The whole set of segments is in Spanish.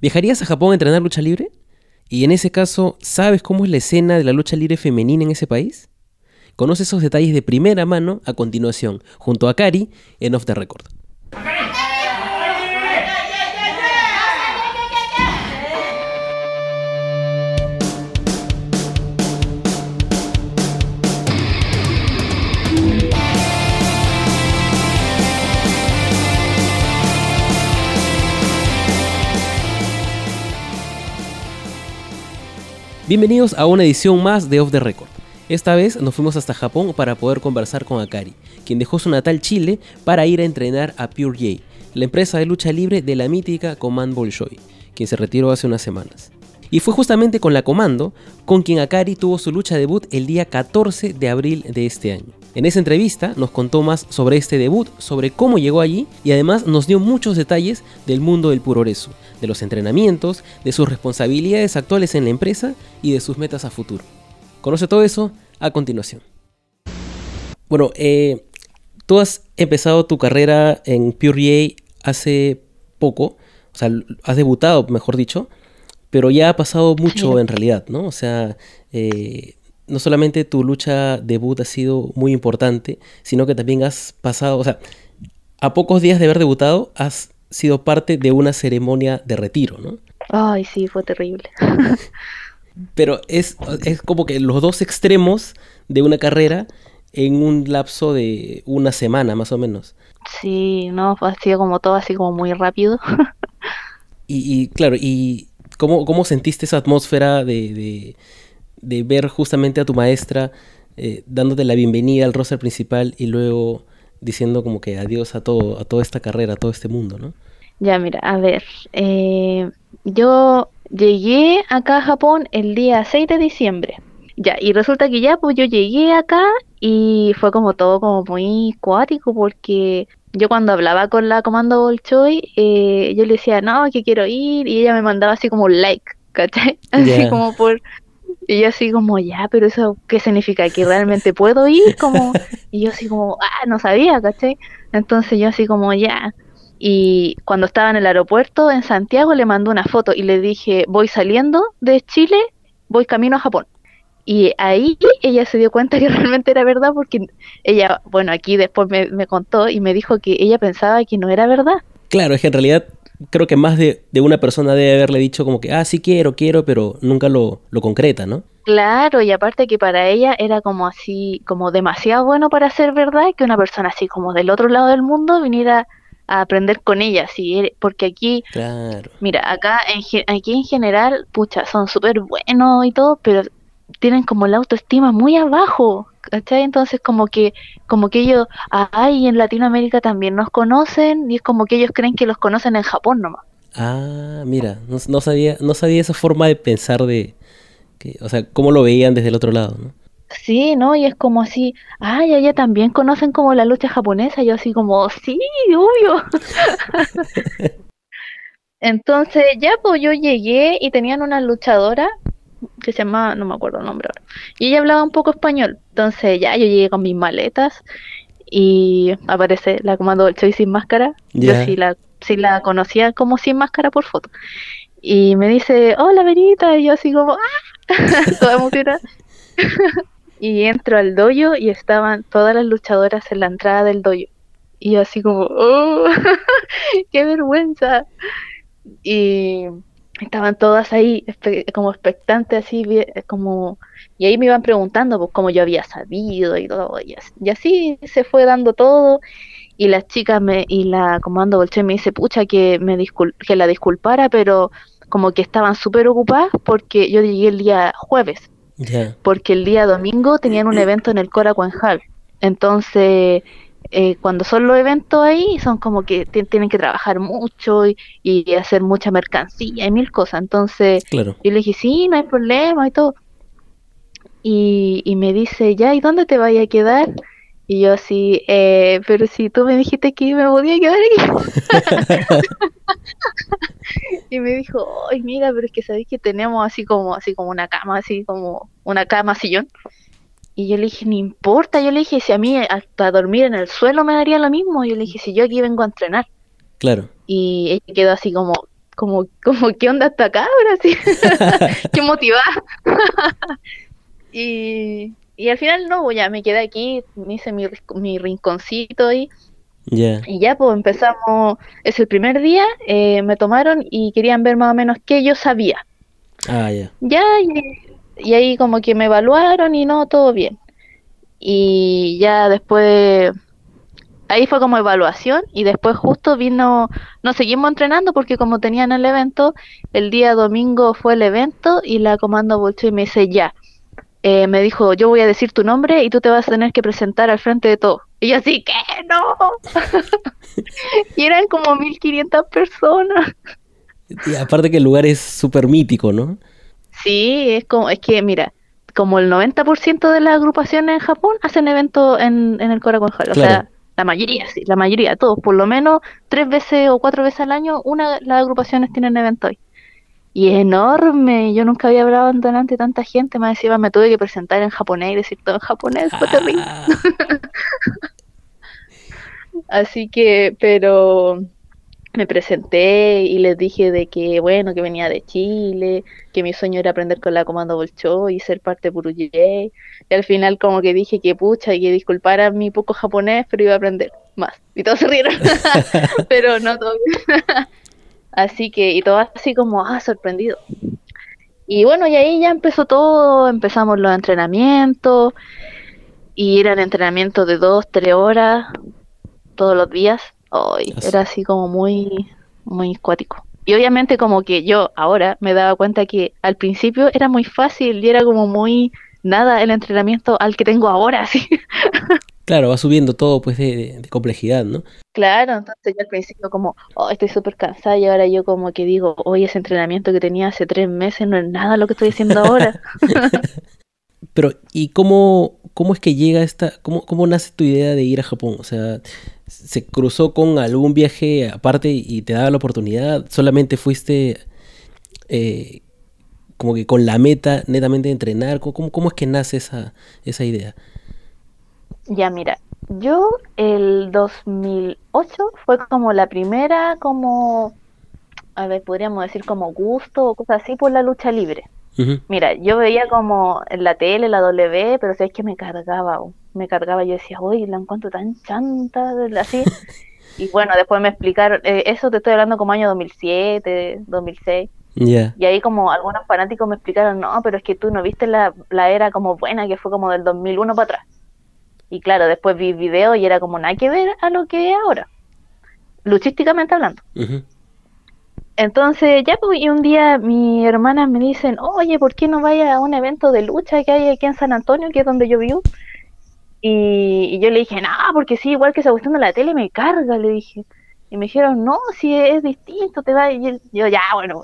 ¿Viajarías a Japón a entrenar lucha libre? Y en ese caso, ¿sabes cómo es la escena de la lucha libre femenina en ese país? Conoce esos detalles de primera mano a continuación, junto a Kari en Off the Record. Bienvenidos a una edición más de Off the Record. Esta vez nos fuimos hasta Japón para poder conversar con Akari, quien dejó su natal Chile para ir a entrenar a Pure J, la empresa de lucha libre de la mítica Command Bolshoi, quien se retiró hace unas semanas. Y fue justamente con la Comando con quien Akari tuvo su lucha debut el día 14 de abril de este año. En esa entrevista nos contó más sobre este debut, sobre cómo llegó allí y además nos dio muchos detalles del mundo del puroresu, de los entrenamientos, de sus responsabilidades actuales en la empresa y de sus metas a futuro. Conoce todo eso a continuación. Bueno, eh, tú has empezado tu carrera en Pure hace poco, o sea, has debutado, mejor dicho, pero ya ha pasado mucho en realidad, ¿no? O sea, eh, no solamente tu lucha debut ha sido muy importante, sino que también has pasado, o sea, a pocos días de haber debutado, has sido parte de una ceremonia de retiro, ¿no? Ay, sí, fue terrible. Pero es, es como que los dos extremos de una carrera en un lapso de una semana, más o menos. Sí, no, ha sido como todo así como muy rápido. y, claro, ¿y cómo, cómo sentiste esa atmósfera de, de, ver justamente a tu maestra eh, dándote la bienvenida al roster principal y luego diciendo como que adiós a todo, a toda esta carrera, a todo este mundo, ¿no? Ya, mira, a ver, eh, yo llegué acá a Japón el día 6 de diciembre. Ya, y resulta que ya, pues yo llegué acá y fue como todo como muy cuático porque yo cuando hablaba con la comando Bolchoi, eh, yo le decía, no, que quiero ir, y ella me mandaba así como un like, ¿cachai? Así como por, y yo así como, ya, pero eso, ¿qué significa? ¿Que realmente puedo ir? Como, y yo así como, ah, no sabía, ¿cachai? Entonces yo así como, ya. Y cuando estaba en el aeropuerto en Santiago le mandó una foto y le dije, voy saliendo de Chile, voy camino a Japón. Y ahí ella se dio cuenta que realmente era verdad porque ella, bueno, aquí después me, me contó y me dijo que ella pensaba que no era verdad. Claro, es que en realidad creo que más de, una persona debe haberle dicho como que, ah, sí quiero, quiero, pero nunca lo, lo concreta, ¿no? Claro, y aparte que para ella era como así, como demasiado bueno para ser verdad que una persona así como del otro lado del mundo viniera a aprender con ella, ¿sí? porque aquí, claro. mira, acá en, aquí en general, pucha, son súper buenos y todo, pero tienen como la autoestima muy abajo, ¿cachai? Entonces como que, como que ellos, ay, en Latinoamérica también nos conocen y es como que ellos creen que los conocen en Japón nomás. Ah, mira, no, sabía, no sabía esa forma de pensar de, que, o sea, cómo lo veían desde el otro lado, ¿no? Sí, ¿no? Y es como así, ay, allá también conocen como la lucha japonesa, yo así como, sí, obvio. Entonces ya pues yo llegué y tenían una luchadora que se llama, no me acuerdo el nombre ahora. Y ella hablaba un poco español. Entonces ya yo llegué con mis maletas y aparece la comando Choi sin máscara. Yo sí la, sí la conocía como sin máscara por foto. Y me dice, hola Verita, y yo así como, ¡ah! Toda emocionada. y entro al dojo y estaban todas las luchadoras en la entrada del dojo. Y yo así como, ¡oh! ¡Qué vergüenza! Y estaban todas ahí como expectantes así como y ahí me iban preguntando pues cómo yo había sabido y todo y así, se fue dando todo y las chicas me y la comando Bolche me dice pucha que me que la disculpara pero como que estaban súper ocupadas porque yo llegué el día jueves porque el día domingo tenían un evento en el Cora Hall entonces eh, cuando son los eventos ahí, son como que tienen que trabajar mucho y, hacer mucha mercancía y mil cosas. Entonces, yo le dije, sí, no hay problema y todo. Y, y me dice, ya, ¿y dónde te vaya a quedar? Y yo así, eh, pero si tú me dijiste que me podía quedar aquí. y me dijo, ay, mira, pero es que sabéis que tenemos así como, así como una cama, así como una cama sillón. Y yo le dije, no importa, yo le dije, si a mí hasta dormir en el suelo me daría lo mismo, yo le dije, si yo aquí vengo a entrenar. Claro. Y ella quedó así como, como, como ¿qué onda hasta acá ahora sí? qué motivada. y, y al final no, ya me quedé aquí, me hice mi, mi rinconcito ahí. Y ya pues empezamos, es el primer día, eh, me tomaron y querían ver más o menos qué yo sabía. Ah, ya. Ya, y, ahí como que me evaluaron y no, todo bien. Y ya después, ahí fue como evaluación y después justo vino, nos seguimos entrenando porque como tenían el evento, el día domingo fue el evento y la comando volteó y me dice ya. Eh, me dijo, yo voy a decir tu nombre y tú te vas a tener que presentar al frente de todo. Y yo así, ¿qué? No. y eran como 1500 personas. Aparte que el lugar es súper mítico, ¿no? Sí, es como, es que mira, como el 90% de las agrupaciones en Japón hacen eventos en, en el Korakuen Hall. O sea, la mayoría, sí, la mayoría, todos, por lo menos tres veces o cuatro veces al año, una las agrupaciones tienen evento hoy. Y es enorme, yo nunca había hablado delante tanta gente, más encima me tuve que presentar en japonés y decir todo en japonés, fue terrible. Ah. Así que, pero me presenté y les dije de que, bueno, que venía de Chile, que mi sueño era aprender con la Comando Bolcho y ser parte de Puruyé. Y al final como que dije que pucha y que disculpara mi poco japonés, pero iba a aprender más. Y todos se rieron, pero no todo. Así que, y todo así como, ah, sorprendido. Y bueno, y ahí ya empezó todo, empezamos los entrenamientos, y eran entrenamientos de dos, tres horas, todos los días. Hoy era así como muy, muy cuático. Y obviamente como que yo ahora me daba cuenta que al principio era muy fácil y era como muy nada el entrenamiento al que tengo ahora, así. Claro, va subiendo todo pues de, complejidad, ¿no? Claro, entonces yo al principio como, oh, estoy súper cansada y ahora yo como que digo, hoy ese entrenamiento que tenía hace tres meses no es nada lo que estoy haciendo ahora. Pero, ¿y cómo, cómo es que llega esta, cómo, cómo nace tu idea de ir a Japón? O sea, ¿se cruzó con algún viaje aparte y te daba la oportunidad? ¿Solamente fuiste eh, como que con la meta netamente de entrenar? ¿Cómo, cómo es que nace esa, esa idea? Ya, mira, yo el 2008 fue como la primera, como, a ver, podríamos decir como gusto o cosas así por la lucha libre. Mira, yo veía como en la tele, la W, pero sabes que me cargaba, me cargaba, yo decía, uy, la encuentro tan chanta, así. y bueno, después me explicaron, eh, eso te estoy hablando como año 2007, 2006. Y ahí como algunos fanáticos me explicaron, no, pero es que tú no viste la, la era como buena que fue como del 2001 para atrás. Y claro, después vi video y era como nada que ver a lo que es ahora, luchísticamente hablando. Entonces, ya pues, y un día mi hermanas me dicen, oye, ¿por qué no vayas a un evento de lucha que hay aquí en San Antonio, que es donde yo vivo? Y, yo le dije, no, porque sí, igual que se gustando la tele me carga, le dije. Y me dijeron, no, si es distinto, te va. Y yo, ya, bueno.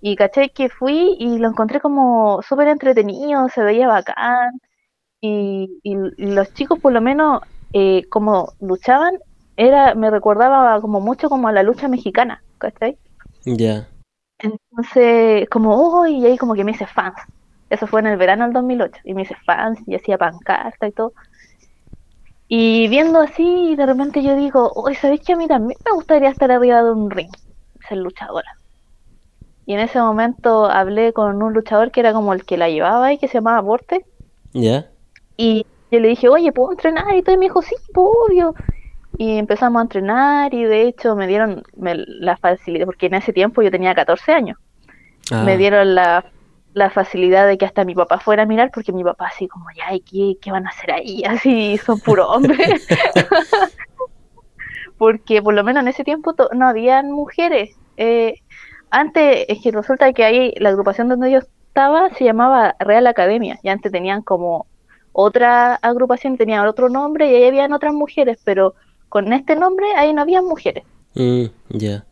Y caché que fui y lo encontré como súper entretenido, se veía bacán y, los chicos por lo menos eh, como luchaban era me recordaba como mucho como a la lucha mexicana ¿cachai? ya entonces como oh y ahí como que me hice fans eso fue en el verano del 2008 y me hice fans y hacía pancarta y todo y viendo así de repente yo digo oye ¿sabéis que a mí también me gustaría estar arriba de un ring ser luchadora y en ese momento hablé con un luchador que era como el que la llevaba y que se llamaba Vortex ya y yo le dije, oye, ¿puedo entrenar? Y todo y me dijo, sí, pues, obvio. Y empezamos a entrenar y de hecho me dieron la facilidad, porque en ese tiempo yo tenía 14 años. Me ah. dieron la, facilidad de que hasta mi papá fuera a mirar, porque mi papá así como, ya, ¿y qué, van a hacer ahí? Así, son puro hombres. porque por lo menos en ese tiempo no habían mujeres. Eh, antes, es que resulta que ahí la agrupación donde yo estaba se llamaba Real Academia, y antes tenían como otra agrupación tenía otro nombre y ahí habían otras mujeres, pero con este nombre ahí no había mujeres. Mm, ya.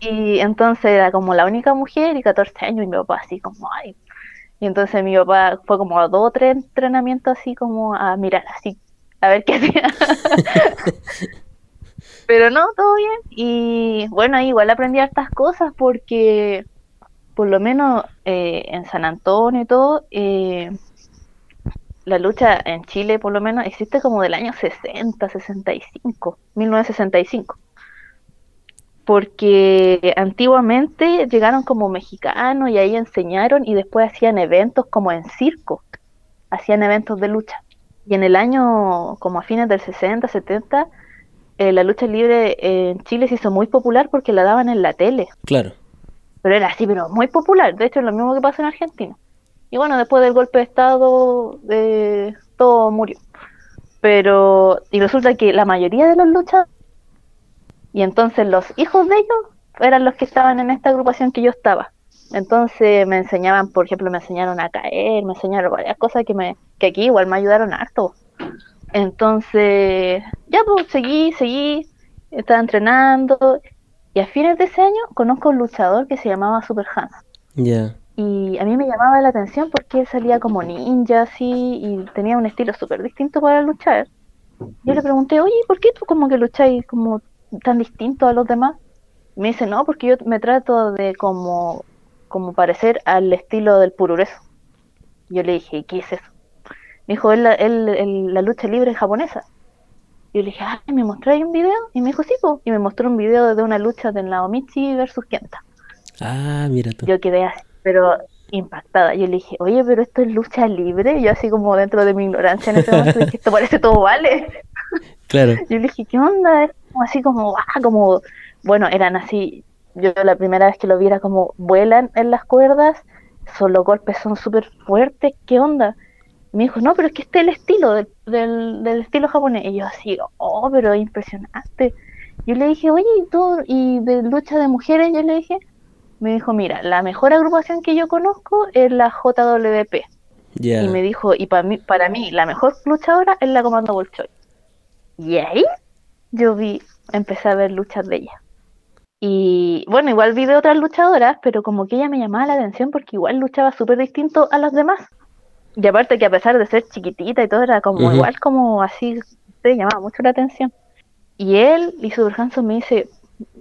Y entonces era como la única mujer y 14 años y mi papá así como, ay. Y entonces mi papá fue como a dos o tres entrenamientos así como a mirar así, a ver qué hacía. Pero no, todo bien. Y bueno, igual aprendí estas cosas porque por lo menos eh, en San Antonio y todo, eh, la lucha en Chile, por lo menos, existe como del año 60, 65, 1965. Porque antiguamente llegaron como mexicanos y ahí enseñaron y después hacían eventos como en circo, hacían eventos de lucha. Y en el año, como a fines del 60, 70, eh, la lucha libre en Chile se hizo muy popular porque la daban en la tele. Claro. Pero era así, pero muy popular. De hecho, es lo mismo que pasa en Argentina. Y bueno, después del golpe de Estado, eh, todo murió. Pero, y resulta que la mayoría de los luchadores, y entonces los hijos de ellos eran los que estaban en esta agrupación que yo estaba. Entonces me enseñaban, por ejemplo, me enseñaron a caer, me enseñaron varias cosas que me que aquí igual me ayudaron harto. Entonces, ya pues seguí, seguí, estaba entrenando y a fines de ese año conozco a un luchador que se llamaba Super Hans. Y a mí me llamaba la atención porque él salía como ninja así y tenía un estilo súper distinto para luchar. Yo le pregunté, oye, ¿por qué tú como que lucháis como tan distinto a los demás? me dice, no, porque yo me trato de como, como parecer al estilo del purureso. Yo le dije, ¿qué es eso? Me dijo, es la, la lucha libre japonesa. Yo le dije, ay, ¿me mostráis un video? Y me dijo, sí, po. y me mostró un video de una lucha de Naomichi versus Kenta. Ah, mira tú. Yo quedé así, pero impactada. Yo le dije, oye, pero esto es lucha libre. Yo así como dentro de mi ignorancia en ese momento dije, esto parece todo vale. Claro. Yo le dije, ¿qué onda? Así como, ah, como, bueno, eran así. Yo la primera vez que lo viera como vuelan en las cuerdas, son los golpes son súper fuertes, ¿qué onda? me dijo, no, pero es que este es el estilo del, del, del, estilo japonés. Y yo así, oh, pero impresionante. Yo le dije, oye, ¿y tú? ¿Y de lucha de mujeres? Yo le dije, me dijo, mira, la mejor agrupación que yo conozco es la JWP. Y me dijo, y para mí, para mí, la mejor luchadora es la Comando Bolshoi. Y ahí yo vi, empecé a ver luchas de ella. Y bueno, igual vi de otras luchadoras, pero como que ella me llamaba la atención porque igual luchaba súper distinto a las demás. Y aparte que a pesar de ser chiquitita y todo, era como igual como así, se llamaba mucho la atención. Y él y su Hanson me dice,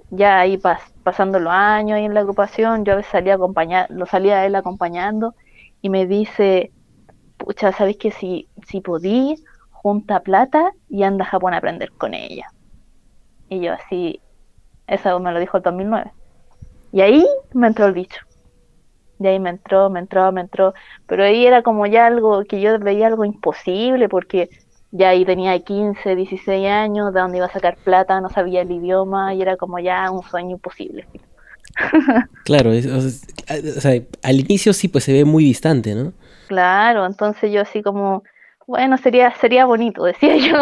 ya ahí pasando los años ahí en la agrupación, yo a veces salía acompañar, lo salía a él acompañando y me dice, pucha, ¿sabéis que si, si podí, junta plata y anda a Japón a aprender con ella? Y yo así, eso me lo dijo el 2009. Y ahí me entró el bicho. Y ahí me entró, me entró, me entró. Pero ahí era como ya algo que yo veía algo imposible porque ya ahí tenía 15, 16 años, de dónde iba a sacar plata, no sabía el idioma y era como ya un sueño imposible. Claro, o sea, al inicio sí pues se ve muy distante, ¿no? Claro, entonces yo así como, bueno, sería sería bonito, decía yo.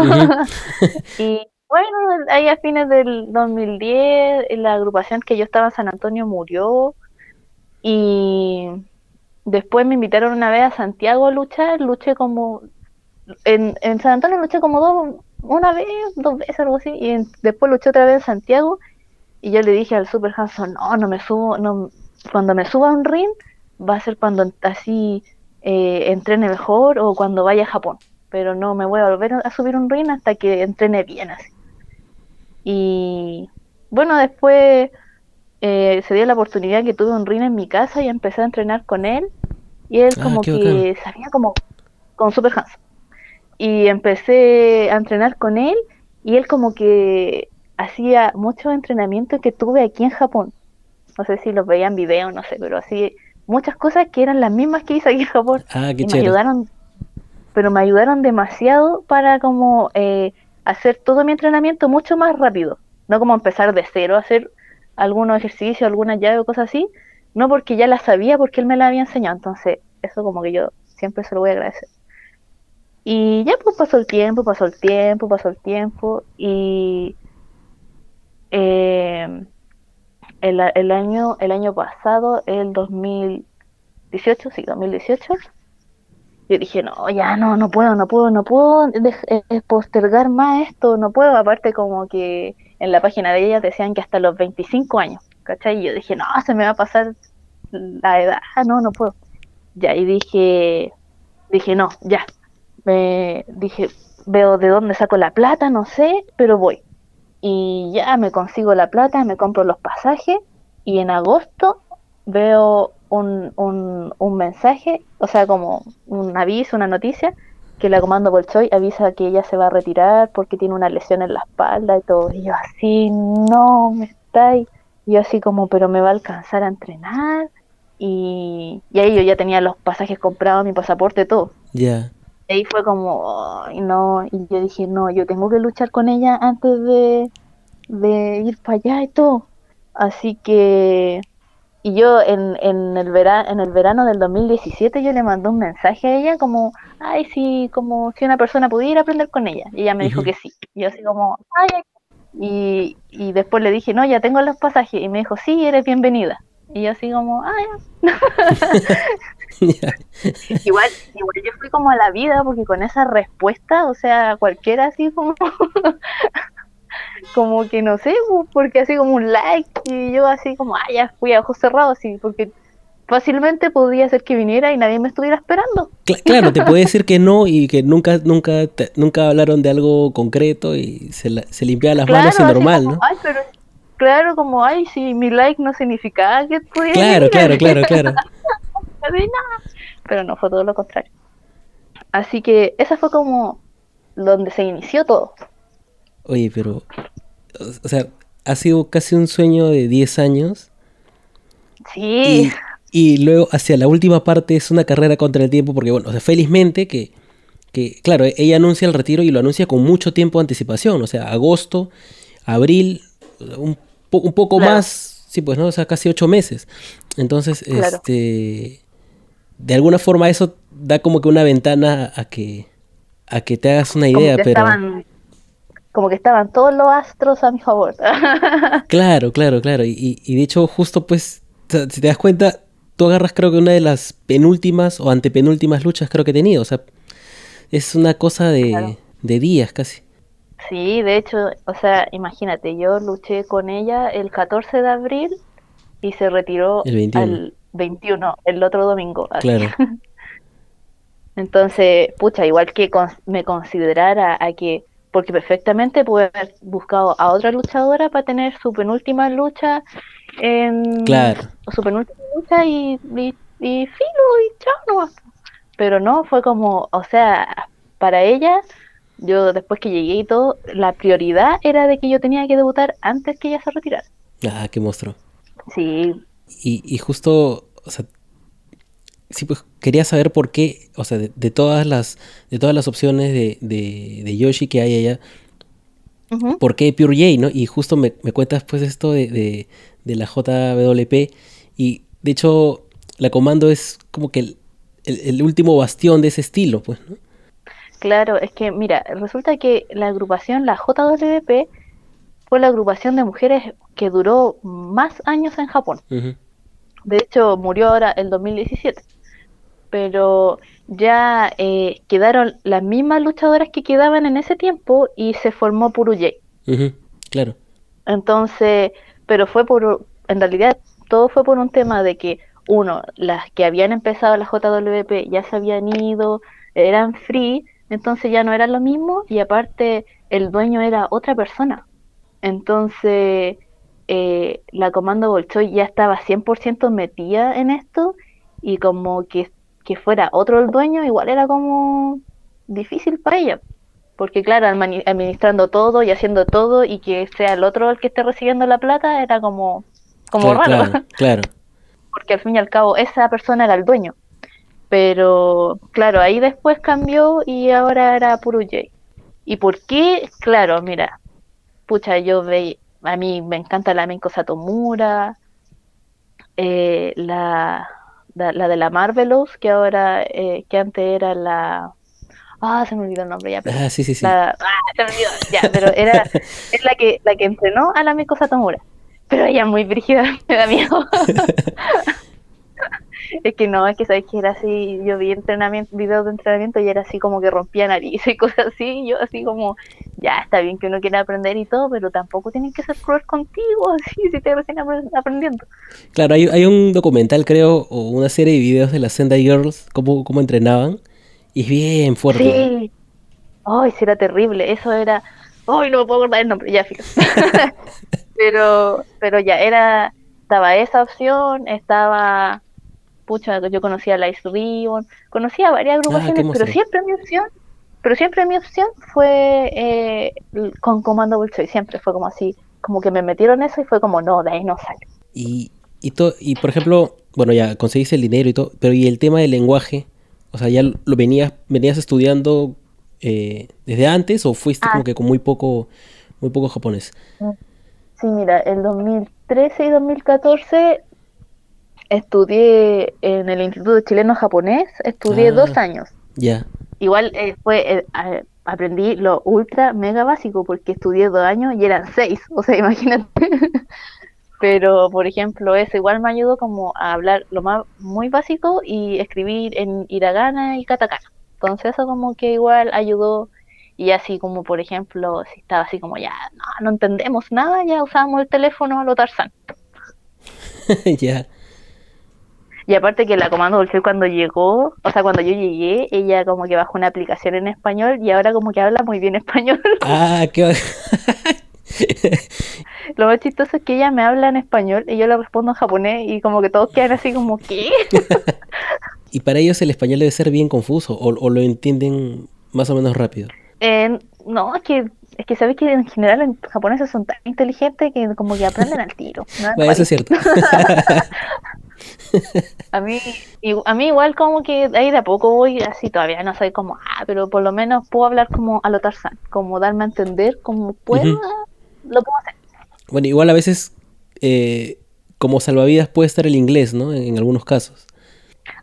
y bueno, ahí a fines del 2010, la agrupación que yo estaba en San Antonio murió. Y después me invitaron una vez a Santiago a luchar, luché como, en, en San Antonio luché como dos, una vez, dos veces, algo así, y después luché otra vez en Santiago, y yo le dije al Super Hanson, no, no me subo, no, cuando me suba a un ring, va a ser cuando así eh, entrene mejor o cuando vaya a Japón, pero no me voy a volver a subir un ring hasta que entrene bien así. Y bueno, después eh, se dio la oportunidad que tuve un ring en mi casa y empecé a entrenar con él. Y él ah, como que sabía como con Super Hans. Y empecé a entrenar con él y él como que hacía mucho entrenamiento que tuve aquí en Japón. No sé si los veían en video, no sé, pero así muchas cosas que eran las mismas que hice aquí en Japón. Ah, y me ayudaron, pero me ayudaron demasiado para como eh, hacer todo mi entrenamiento mucho más rápido. No como empezar de cero a hacer algunos ejercicios, algunas llaves o cosas así, no porque ya las sabía, porque él me la había enseñado. Entonces, eso como que yo siempre se lo voy a agradecer. Y ya pues pasó el tiempo, pasó el tiempo, pasó el tiempo y eh, el, el, año el año pasado, el 2018, sí, 2018, yo dije, no, ya no, no puedo, no puedo, no puedo eh, postergar más esto, no puedo, aparte como que en la página de ella decían que hasta los 25 años, ¿cachai? Y yo dije, no, se me va a pasar la edad, no, no puedo. Ya, y dije, dije, no, ya. Me dije, veo de dónde saco la plata, no sé, pero voy. Y ya me consigo la plata, me compro los pasajes y en agosto veo un, un, un mensaje, o sea, como un aviso, una noticia, que la comando Bolchoy avisa que ella se va a retirar porque tiene una lesión en la espalda y todo. Y yo así, no, me estáis. Y yo así como, pero me va a alcanzar a entrenar. Y, y ahí yo ya tenía los pasajes comprados, mi pasaporte, todo. Ya. Y ahí fue como, "Ay, no, y yo dije, no, yo tengo que luchar con ella antes de, de ir para allá y todo. Así que, y yo en, en el vera- en el verano del 2017 yo le mandé un mensaje a ella como, ay, sí, como si una persona pudiera aprender con ella. Y ella me dijo que sí. Y yo así como, ay, ay". Y, y después le dije, no, ya tengo los pasajes. Y me dijo, sí, eres bienvenida. Y yo así como, ay, Ya. Igual, igual yo fui como a la vida porque con esa respuesta, o sea, cualquiera así como, como que no sé, porque así como un like y yo así como, ah, ya fui a ojos cerrados, sí, porque fácilmente podía ser que viniera y nadie me estuviera esperando. Cla- claro, te puede decir que no y que nunca, nunca, te- nunca hablaron de algo concreto y se, la- se limpiaba las manos y así normal, como, ¿no? Ay, pero claro, como, ay, sí, mi like no significaba que pudiera Claro, claro, claro, claro. Pero no, fue todo lo contrario. Así que esa fue como donde se inició todo. Oye, pero, o sea, ha sido casi un sueño de 10 años Sí. y, y luego hacia la última parte es una carrera contra el tiempo porque, bueno, o sea, felizmente que, que, claro, ella anuncia el retiro y lo anuncia con mucho tiempo de anticipación, o sea, agosto, abril, un, po- un poco Claro. más, sí, pues, ¿no? O sea, casi ocho meses. Entonces, Claro. este, de alguna forma eso da como que una ventana a que, a que te hagas una como idea, que pero... estaban como que estaban todos los astros a mi favor. Claro, claro, claro. Y, y- de hecho, justo pues, si te das cuenta, tú agarras creo que una de las penúltimas o antepenúltimas luchas creo que he tenido. O sea, es una cosa de, Claro. de días casi. sí, de hecho, o sea, imagínate, yo luché con ella el 14 de abril y se retiró El 21. al 21, el otro domingo. así. Claro. Entonces, pucha, igual que me considerara a que, porque perfectamente pude haber buscado a otra luchadora para tener su penúltima lucha en Claro. su penúltima lucha y, y, y filo y chao nomás. Pero no, fue como, o sea, para ella, yo después que llegué y todo, la prioridad era de que yo tenía que debutar antes que ella se retirara. Ah, qué monstruo. Sí, Y, y justo, o sea, sí, pues quería saber por qué, o sea, de, de todas las, de todas las opciones de, de, de Yoshi que hay allá, ¿por qué Pure J, no? Y justo me, me cuentas pues esto de, de, de la JWP y de hecho la comando es como que el, el- el último bastión de ese estilo, pues, ¿no? Claro, es que mira, resulta que la agrupación, la JWP, fue la agrupación de mujeres que duró más años en Japón. De hecho, murió ahora el 2017. Pero ya eh, quedaron las mismas luchadoras que quedaban en ese tiempo y se formó Puru J. Ujú, Claro. Entonces, pero fue por, en realidad todo fue por un tema de que, uno, las que habían empezado la JWP ya se habían ido, eran free, entonces ya no era lo mismo y aparte el dueño era otra persona. Entonces, eh, la Comando Bolshoi ya estaba 100% metida en esto y como que, que fuera otro el dueño igual era como difícil para ella. Porque claro, administrando todo y haciendo todo y que sea el otro el que esté recibiendo la plata era como, como claro, raro. claro, claro. Porque al fin y al cabo esa persona era el dueño. Pero claro, ahí después cambió y ahora era Puro J. ¿Y por qué? Claro, mira, pucha, yo ve, a mí me encanta la Menko Satomura, eh, la, la, la de la Marvelous, que ahora, eh, que antes era la... Ah, se me olvidó el nombre ya, pero Ah, sí, sí, sí. la- ah, se me olvidó, ya, pero era es la que la que entrenó a la Miko Satomura. Pero ella es muy brígida, me da miedo. es que no, es que sabes que era así, yo vi entrenamiento, videos de entrenamiento y era así como que rompía nariz y cosas así, y yo así como, ya está bien que uno quiera aprender y todo, pero tampoco tienen que ser cruel contigo, así, si te recién apre- aprendiendo. Claro, hay, hay un documental, creo, o una serie de videos de las Sendai Girls, cómo, cómo entrenaban, y es bien fuerte. Sí. Ay, sí, era terrible. Eso era. Ay, no me puedo acordar el nombre, ya, filo. pero, pero ya, era. Estaba esa opción, estaba. Pucha, yo conocía a Lice Ribbon, conocía varias agrupaciones, pero siempre mi opción. Pero siempre mi opción fue eh, con Comando Bolshoi, siempre fue como así. como que me metieron eso y fue como, no, de ahí no sale. Y, y, y por ejemplo, bueno, ya conseguiste el dinero y todo, pero ¿y el tema del lenguaje? O sea, ¿ya lo venías, venías estudiando eh, desde antes o fuiste como ah. que con muy poco, muy poco japonés? Sí, mira, en 2013 y 2014 estudié en el Instituto Chileno Japonés, estudié dos ah, años. Ya. Igual eh, fue, eh, aprendí lo ultra mega básico porque estudié dos años y eran seis, o sea, imagínate. Pero, por ejemplo, eso igual me ayudó como a hablar lo más muy básico y escribir en hiragana y katakana. Entonces eso como que igual ayudó y así como, por ejemplo, si estaba así como ya no, no entendemos nada, ya usábamos el teléfono a lo Tarzán. ya. Y aparte que la Comando Dulce cuando llegó, o sea, cuando yo llegué, ella como que bajó una aplicación en español y ahora como que habla muy bien español. Ah, qué Lo más chistoso es que ella me habla en español y yo le respondo en japonés y como que todos quedan así como, ¿qué? y para ellos el español debe ser bien confuso o, lo entienden más o menos rápido. Eh, no, es que es que sabes que en general los japoneses son tan inteligentes que como que aprenden al tiro. Bueno, eso es cierto. a mí a mí igual como que ahí de a poco voy así todavía no soy como ah pero por lo menos puedo hablar como a lo Tarzán como darme a entender como pueda lo puedo hacer. Bueno igual a veces eh, como salvavidas puede estar el inglés no en, algunos casos.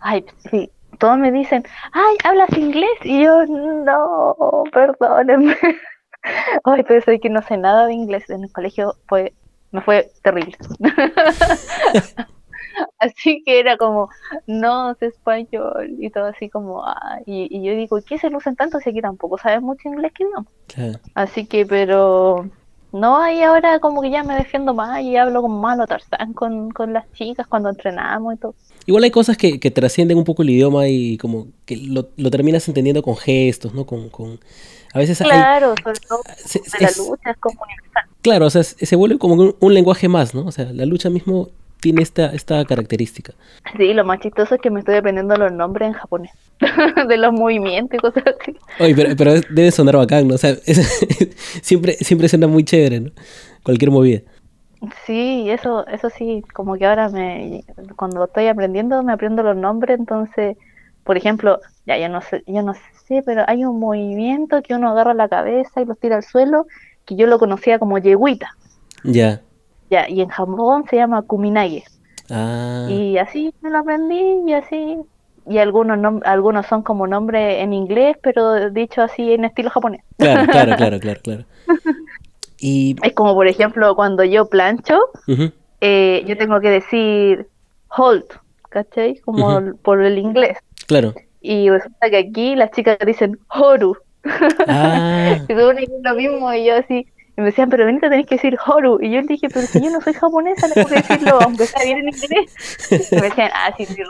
Ay sí todos me dicen ay hablas inglés y yo no perdónenme ay pero soy que no sé nada de inglés en el colegio fue me fue terrible Así que era como, no, es español y todo así como, ah, y, yo digo, ¿qué se lucen tanto si aquí tampoco sabes mucho inglés que no? Así que, pero, no, ahí ahora como que ya me defiendo más y hablo como malo Tarzán con, con las chicas cuando entrenamos y todo. Igual hay cosas que, que trascienden un poco el idioma y como que lo, lo terminas entendiendo con gestos, ¿no? Con, con... A veces claro, sobre todo la lucha es como Claro, o sea, se vuelve como un, un lenguaje más, ¿no? O sea, la lucha mismo tiene esta, esta característica. Sí, lo más chistoso es que me estoy aprendiendo los nombres en japonés, de los movimientos y cosas así. Oye, pero, pero debe sonar bacán, ¿no? O sea, siempre, siempre suena muy chévere, ¿no? Cualquier movida. Sí, eso, eso sí, como que ahora me, cuando lo estoy aprendiendo, me aprendo los nombres, entonces, por ejemplo, ya yo no sé, yo no sé, pero hay un movimiento que uno agarra la cabeza y lo tira al suelo, que yo lo conocía como yeguita. Ya y en Japón se llama Kuminage. Ah. Y así me lo aprendí y así. Y algunos algunos son como nombres en inglés, pero dicho así en estilo japonés. Claro, claro, claro, claro, claro. Y... Es como, por ejemplo, cuando yo plancho, eh, yo tengo que decir hold, ¿cachai? Como por el inglés. Claro. Y resulta que aquí las chicas dicen horu. Ah. y lo mismo y yo así, y me decían, pero Benita tenés que decir Horu. Y yo le dije, pero si yo no soy japonesa, no puedo decirlo, aunque sea bien en inglés. Y me decían, ah, sí, sí,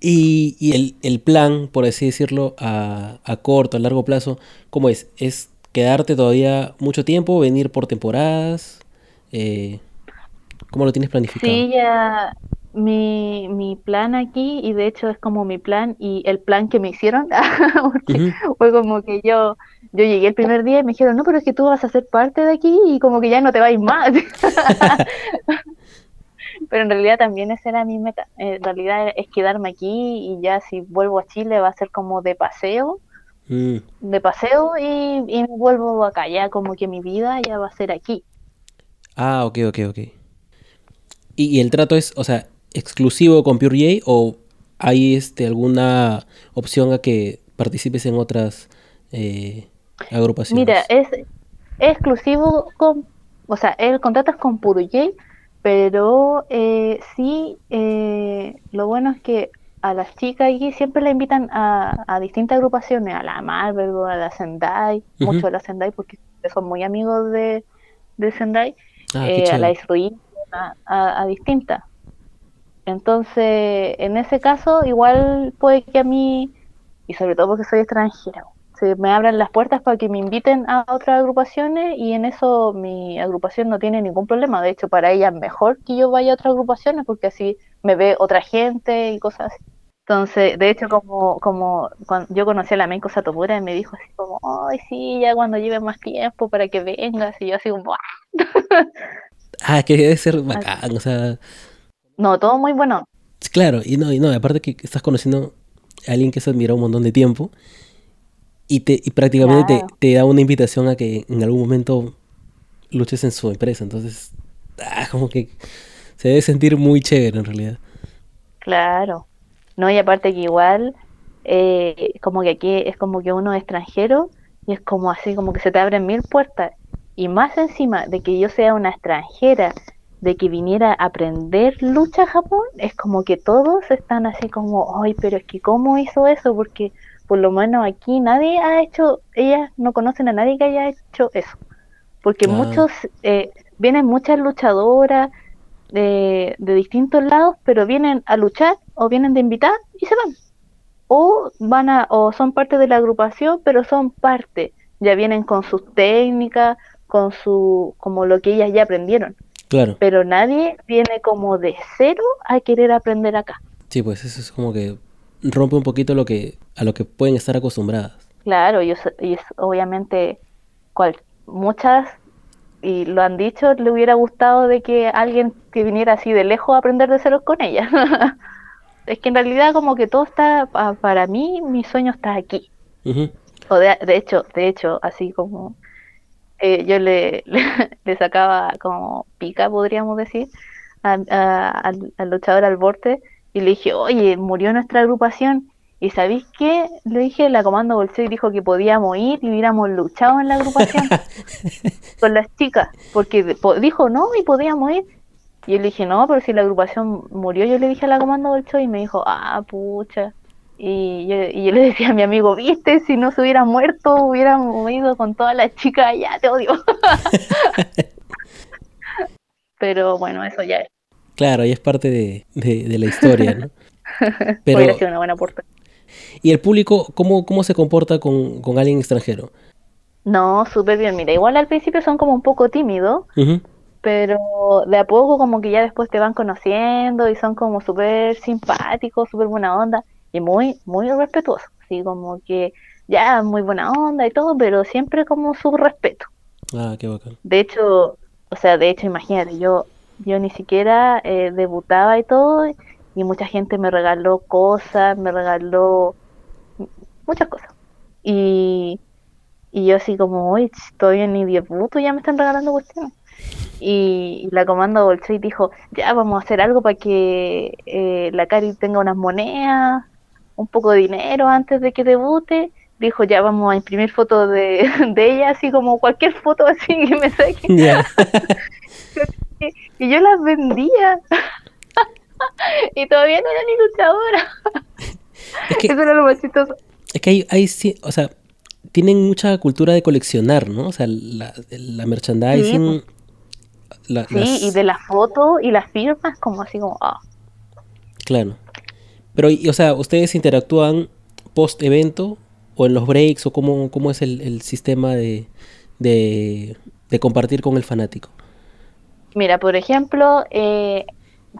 y, y el, el, plan, por así decirlo, a, a corto, a largo plazo, ¿cómo es? ¿Es quedarte todavía mucho tiempo, venir por temporadas? Eh, ¿Cómo lo tienes planificado? Sí, ya mi, mi plan aquí, y de hecho es como mi plan y el plan que me hicieron, porque fue como que yo yo llegué el primer día y me dijeron, no, pero es que tú vas a ser parte de aquí y como que ya no te vais más. pero en realidad también esa era mi meta. En realidad es quedarme aquí y ya si vuelvo a Chile va a ser como de paseo. Mm. De paseo y, y vuelvo acá. Ya como que mi vida ya va a ser aquí. Ah, ok, ok, ok. ¿Y, el trato es, o sea, exclusivo con Pure o hay este, alguna opción a que participes en otras eh, agrupaciones? Mira, es, exclusivo con, o sea, el contrato es con Puruyay, pero eh, sí, eh, lo bueno es que a las chicas aquí siempre la invitan a, distintas agrupaciones, a la Marvel, a la Sendai, mucho a la Sendai porque son muy amigos de, de Sendai, ah, eh, a la Isruin, a, a distintas. Entonces, en ese caso, igual puede que a mí, y sobre todo porque soy extranjera, se me abran las puertas para que me inviten a otras agrupaciones y en eso mi agrupación no tiene ningún problema. De hecho, para ella es mejor que yo vaya a otras agrupaciones porque así me ve otra gente y cosas así. Entonces, de hecho, como, como cuando yo conocí a la Meiko Satomura y me dijo así como, ay, sí, ya cuando lleve más tiempo para que vengas, y yo así como, ah, que debe ser bacán, o sea... No, todo muy bueno. Claro, y no, y no, aparte que estás conociendo a alguien que se admira un montón de tiempo y, te, y prácticamente te, da una invitación a que en algún momento luches en su empresa, entonces, ah, como que se debe sentir muy chévere en realidad. Claro. ¿no? Y aparte que igual, eh, como que aquí es como que uno es extranjero y es como así, como que se te abren mil puertas. Y más encima de que yo sea una extranjera, de que viniera a aprender lucha a Japón, es como que todos están así como, ay, pero es que ¿cómo hizo eso? Porque por lo menos aquí nadie ha hecho, ellas no conocen a nadie que haya hecho eso. Porque muchos, eh, vienen muchas luchadoras, de, distintos lados, pero vienen a luchar o vienen de invitar y se van. O van a, o son parte de la agrupación, pero son parte. Ya vienen con sus técnicas, con su, como lo que ellas ya aprendieron. Claro. Pero nadie viene como de cero a querer aprender acá. Sí, pues eso es como que rompe un poquito lo que, a lo que pueden estar acostumbradas. Claro, y, y obviamente cual, muchas y lo han dicho, le hubiera gustado de que alguien que viniera así de lejos a aprender de ceros con ella. es que en realidad como que todo está, para mí, mi sueño está aquí. O de, de, hecho, de hecho, así como eh, yo le, le, sacaba como pica, podríamos decir, al, al luchador al borde y le dije, oye, murió nuestra agrupación y ¿sabéis qué? Le dije, la comando Bolsei dijo que podíamos ir y hubiéramos luchado en la agrupación con las chicas, porque dijo no y podíamos ir. Y yo le dije, no, pero si la agrupación murió, yo le dije a la comando Bolsei y me dijo, ah, pucha. Y yo, y yo le decía a mi amigo, viste, si no se hubiera muerto, hubiéramos ido con todas las chicas allá, te odio. pero bueno, eso ya es. Claro, y es parte de, de, la historia, ¿no? Pero, Hubiera sido una buena oportunidad. ¿Y el público cómo, cómo se comporta con, alguien extranjero? No, súper bien. Mira, igual al principio son como un poco tímidos, pero de a poco como que ya después te van conociendo y son como súper simpáticos, súper buena onda y muy, muy respetuosos. Así como que ya muy buena onda y todo, pero siempre como su respeto. Ah, qué bacán. De hecho, o sea, de hecho, imagínate, yo, yo ni siquiera eh, debutaba y todo, y mucha gente me regaló cosas, me regaló muchas cosas. Y, y yo así como, uy, estoy en ni puto, ya me están regalando cuestiones. Y, la comanda Bolsey dijo, ya vamos a hacer algo para que eh, la Cari tenga unas monedas, un poco de dinero antes de que debute. Dijo, ya vamos a imprimir fotos de, de ella, así como cualquier foto así que me saquen. y yo las vendía. y todavía no era ni luchadora. Es que, Eso era lo más chistoso. Es que hay, hay, o sea, tienen mucha cultura de coleccionar, ¿no? O sea, la, la merchandising. Sí, y de las fotos y las firmas, como así como. Ah. Claro. Pero, o sea, ¿ustedes interactúan post evento o en los breaks o cómo, cómo es el, el sistema de, de, de, compartir con el fanático? Mira, por ejemplo, eh,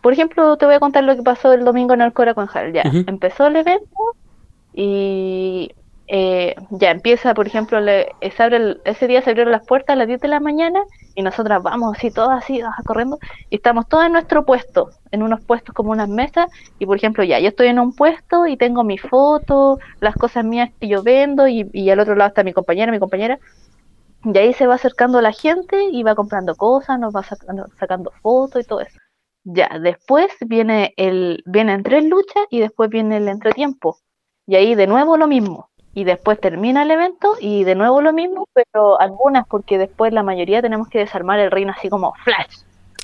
por ejemplo, te voy a contar lo que pasó el domingo en Alcora con Hal. Ya, empezó el evento y eh, ya empieza, por ejemplo, ese día se abrieron las puertas a las 10 de la mañana y nosotras vamos así, todas así, corriendo, y estamos todas en nuestro puesto, en unos puestos como unas mesas, y por ejemplo, ya, yo estoy en un puesto y tengo mi foto, las cosas mías que yo vendo, y, y al otro lado está mi compañera, mi compañera, y ahí se va acercando la gente y va comprando cosas, nos va sacando, sacando fotos y todo eso. Ya, después viene el, vienen tres luchas y después viene el entretiempo. Y ahí de nuevo lo mismo. Y después termina el evento y de nuevo lo mismo, pero algunas porque después la mayoría tenemos que desarmar el reino así como flash.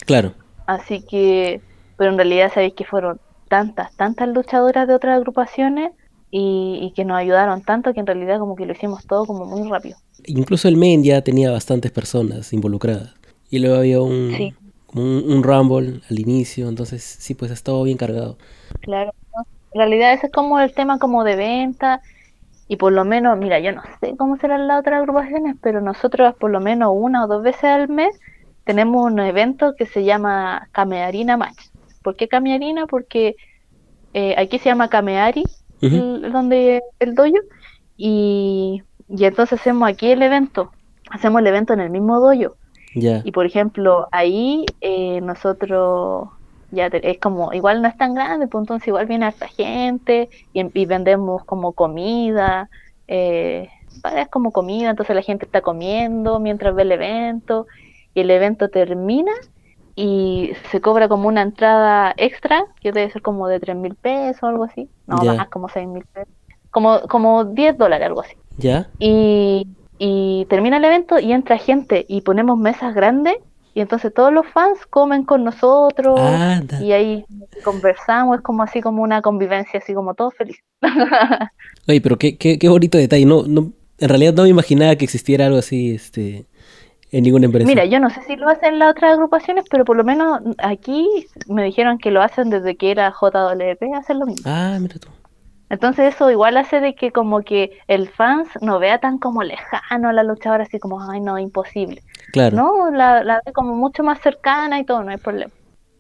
Claro. Así que, pero en realidad sabéis que fueron tantas, tantas luchadoras de otras agrupaciones y, que nos ayudaron tanto que en realidad como que lo hicimos todo como muy rápido. Incluso el main ya tenía bastantes personas involucradas. Y luego había un, sí un, Rumble al inicio, entonces sí, pues ha estado bien cargado. Claro, en realidad ese es como el tema como de venta y por lo menos, mira, yo no sé cómo serán las otras agrupaciones, pero nosotros por lo menos una o dos veces al mes tenemos un evento que se llama Camearina Match. ¿Por qué Camearina? Porque eh, aquí se llama Kameari, Ujú. el- donde el dojo, y, y entonces hacemos aquí el evento, hacemos el evento en el mismo dojo. Ya. Y por ejemplo, ahí eh, nosotros ya te- es como, igual no es tan grande, pues entonces igual viene harta gente y, y vendemos como comida, eh, es como comida, entonces la gente está comiendo mientras ve el evento y el evento termina y se cobra como una entrada extra, que debe ser como de tres mil pesos o algo así, no, Ya. más como seis mil pesos, como, como 10 dólares, algo así Ya. y, y termina el evento y entra gente y ponemos mesas grandes y entonces todos los fans comen con nosotros Anda. y ahí conversamos, es como así como una convivencia, así como todos felices. Oye, pero qué, qué, qué bonito detalle. No, no, en realidad no me imaginaba que existiera algo así, este, en ninguna empresa. Mira, yo no sé si lo hacen las otras agrupaciones, pero por lo menos aquí me dijeron que lo hacen desde que era JWP, hacen lo mismo. Ah, mira tú. Entonces eso igual hace de que como que el fans no vea tan como lejano a la luchadora, así como, ay no, imposible. Claro. No, la, la ve como mucho más cercana y todo, no hay problema.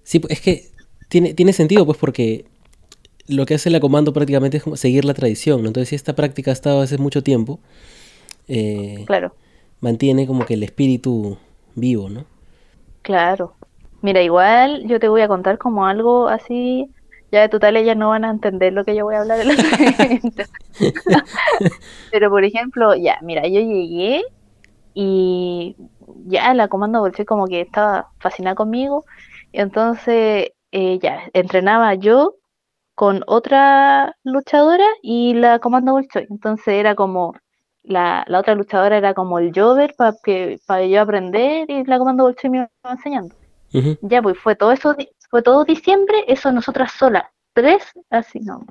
Sí, es que tiene, tiene sentido, pues, porque lo que hace la comando prácticamente es como seguir la tradición, ¿no? Entonces, si esta práctica ha estado hace mucho tiempo, eh, Claro. mantiene como que el espíritu vivo, ¿no? Claro. Mira, igual yo te voy a contar como algo así, ya de total ellas no van a entender lo que yo voy a hablar en la. Pero por ejemplo, ya, mira, yo llegué y ya la comando Bolshoi como que estaba fascinada conmigo, y entonces eh, ya, entrenaba yo con otra luchadora y la comando Bolshoi. Entonces era como la, la otra luchadora era como el Jover para que para yo aprender y la comando Bolshoi me iba enseñando. Ya, pues fue todo eso, fue todo diciembre, eso nosotras solas, tres, así no,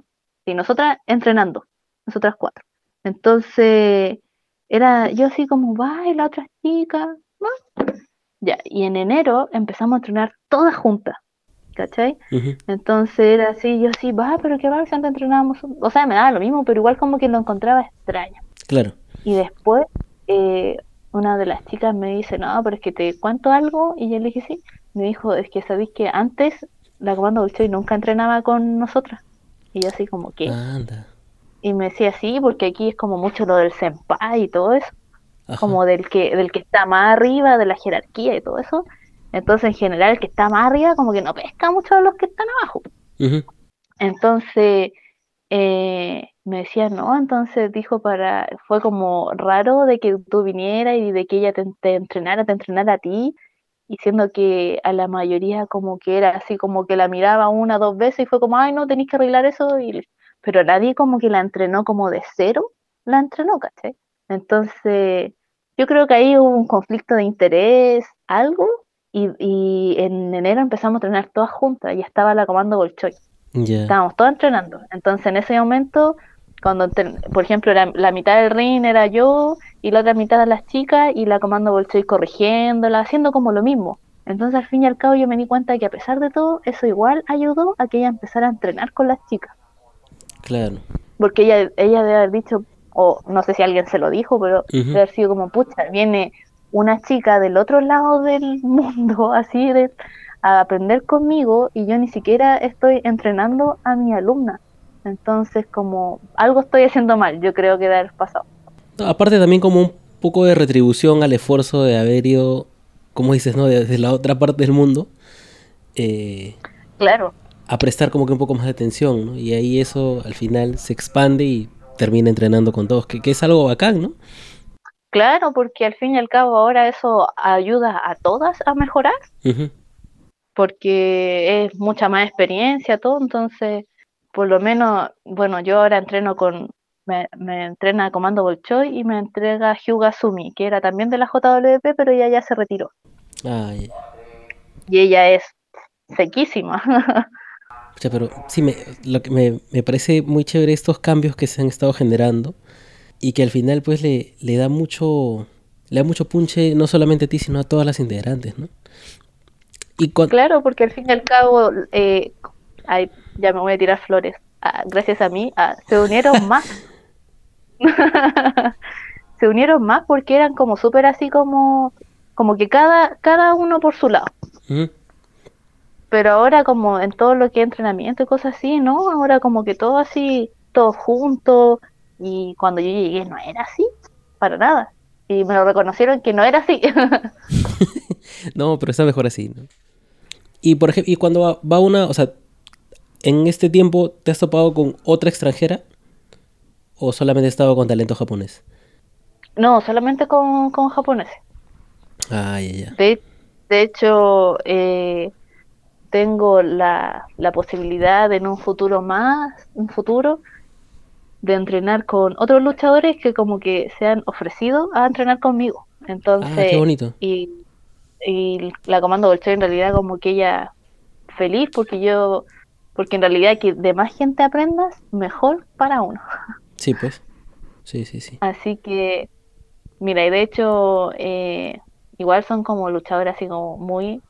y nosotras entrenando, nosotras cuatro. Entonces, era yo así como, va, y la otra chica, ¿no? Ya, y en enero empezamos a entrenar todas juntas, ¿cachai? Entonces era así, yo así, va, pero qué va, si antes entrenábamos, o sea, me daba lo mismo, pero igual como que lo encontraba extraño. Claro. Y después, eh, una de las chicas me dice, no, pero es que te cuento algo. Y yo le dije, sí. Me dijo, es que sabéis que antes la Comando Bolshoi nunca entrenaba con nosotras. Y yo así como. Anda. Y me decía, sí, porque aquí es como mucho lo del senpai y todo eso. Ajá. Como del que, del que está más arriba, de la jerarquía y todo eso. Entonces, en general, el que está más arriba como que no pesca mucho a los que están abajo. Entonces, eh, me decía, no, entonces dijo para, fue como raro de que tú vinieras y de que ella te, te entrenara, te entrenara a ti, y siendo que a la mayoría como que era así como que la miraba una, dos veces y fue como, ay, no, tenéis que arreglar eso, y, pero nadie como que la entrenó como de cero, la entrenó, ¿cachai? Entonces, yo creo que ahí hubo un conflicto de interés, algo, y, y en enero empezamos a entrenar todas juntas, y estaba la comando Bolshoi Ya. estábamos todos entrenando. Entonces, en ese momento, cuando, por ejemplo, la, la mitad del ring era yo y la otra mitad las chicas y la comando Bolshoi corrigiéndola, haciendo como lo mismo. Entonces, al fin y al cabo, yo me di cuenta que a pesar de todo, eso igual ayudó a que ella empezara a entrenar con las chicas. Claro. Porque ella, ella debe haber dicho, o no sé si alguien se lo dijo, pero Ujú. debe haber sido como, pucha, viene una chica del otro lado del mundo, así de a aprender conmigo y yo ni siquiera estoy entrenando a mi alumna. Entonces, como algo estoy haciendo mal, yo creo que de haber pasado. Aparte también como un poco de retribución al esfuerzo de haber ido, como dices, ¿no? Desde la otra parte del mundo, eh, Claro, a prestar como que un poco más de atención, ¿no? Y ahí eso al final se expande y termina entrenando con todos, que, que es algo bacán, ¿no? claro, porque al fin y al cabo ahora eso ayuda a todas a mejorar, porque es mucha más experiencia, todo, entonces, por lo menos, bueno, yo ahora entreno con, me, me entrena Comando Bolshoi y me entrega Hyuga Sumi, que era también de la JWP, pero ella ya se retiró. Ya. Y ella es sequísima. Pucha, pero sí, me, lo que me, me parece muy chévere estos cambios que se han estado generando y que al final pues le, le da mucho le da mucho punche no solamente a ti sino a todas las integrantes, ¿no? Y claro, porque al fin y al cabo, eh, ay, ya me voy a tirar flores. Ah, gracias a mí, ah, se unieron más. se unieron más porque eran como súper así como, como que cada, cada uno por su lado. Pero ahora como en todo lo que es entrenamiento y cosas así, ¿no? Ahora como que todo así, todo junto, y cuando yo llegué no era así, para nada. Y me lo reconocieron que no era así. no, pero está mejor así, ¿no? Y por ejemplo, y cuando va, va, una, o sea, en este tiempo te has topado con otra extranjera o solamente has estado con talento japonés? No, solamente con, con japoneses. Ah, ya, ya. De, de hecho, eh, tengo la, la posibilidad de en un futuro más, un futuro, de entrenar con otros luchadores que como que se han ofrecido a entrenar conmigo. Entonces, ah, qué bonito. Y, y la Comando Bolche en realidad como que ella feliz porque yo, porque en realidad que de más gente aprendas, mejor para uno. Sí, pues. Sí, sí, sí. Así que, mira, y de hecho, eh, igual son como luchadores así como muy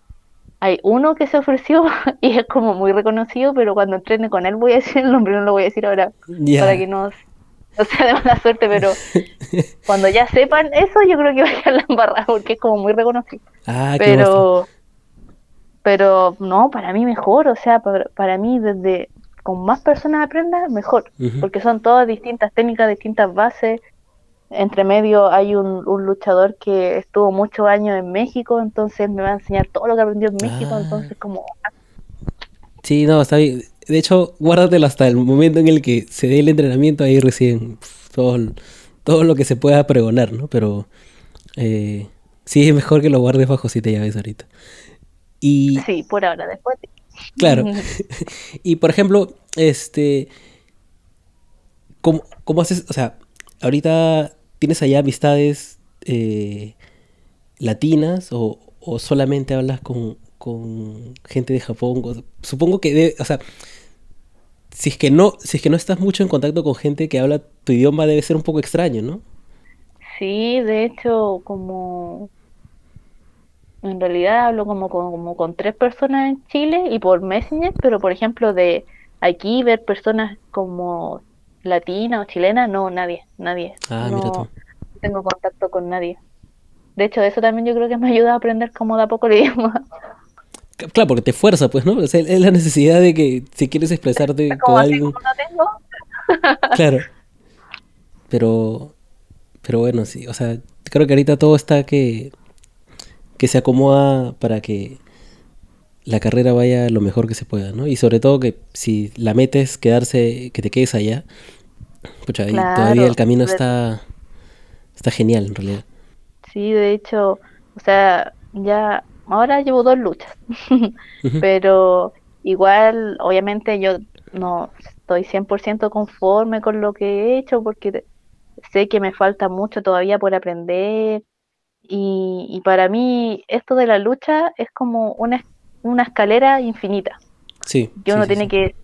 hay uno que se ofreció y es como muy reconocido, pero cuando entrene con él voy a decir el nombre, no lo voy a decir ahora para que no, no sea de mala suerte, pero cuando ya sepan eso yo creo que va a quedar la embarrada porque es como muy reconocido. Ah, pero, pero no, para mí mejor, o sea, para, para mí desde con más personas aprenda, mejor, Uh -huh. porque son todas distintas técnicas, distintas bases, entre medio hay un, un, luchador que estuvo muchos años en México, entonces me va a enseñar todo lo que aprendió en México, Ah. entonces como... Sí, no, está bien. De hecho, guárdatelo hasta el momento en el que se dé el entrenamiento, ahí recién todo, todo lo que se pueda pregonar, ¿no? Pero eh, sí es mejor que lo guardes bajo siete llaves ahorita. Y, Sí, por ahora, después... claro. y por ejemplo, este, ¿cómo, cómo haces? O sea, ahorita tienes allá amistades eh, latinas o, o solamente hablas con, con gente de Japón. Supongo que, debe- o sea, si es que no, si es que no estás mucho en contacto con gente que habla tu idioma, debe ser un poco extraño, ¿no? Sí, de hecho, como... En realidad hablo como con, como con tres personas en Chile y por Messenger, pero por ejemplo de aquí ver personas como latinas o chilenas, no, nadie, nadie. Ah, mira tú. No tengo contacto con nadie. De hecho, eso también yo creo que me ayuda a aprender como de a poco el idioma. Claro, porque te fuerza, pues, ¿no? O sea, es la necesidad de que si quieres expresarte Como con así alguien, como no tengo. claro. Pero, pero bueno, sí, o sea, creo que ahorita todo está que, que se acomoda para que la carrera vaya lo mejor que se pueda, ¿no? Y sobre todo que si la meta es quedarse, que te quedes allá, pucha, ahí todavía el camino está, está genial en realidad. Sí, de hecho, o sea, ya ahora llevo dos luchas, pero igual, obviamente yo no estoy 100% conforme con lo que he hecho porque sé que me falta mucho todavía por aprender y, y para mí esto de la lucha es como una, una escalera infinita. Sí, que uno sí, tiene sí. que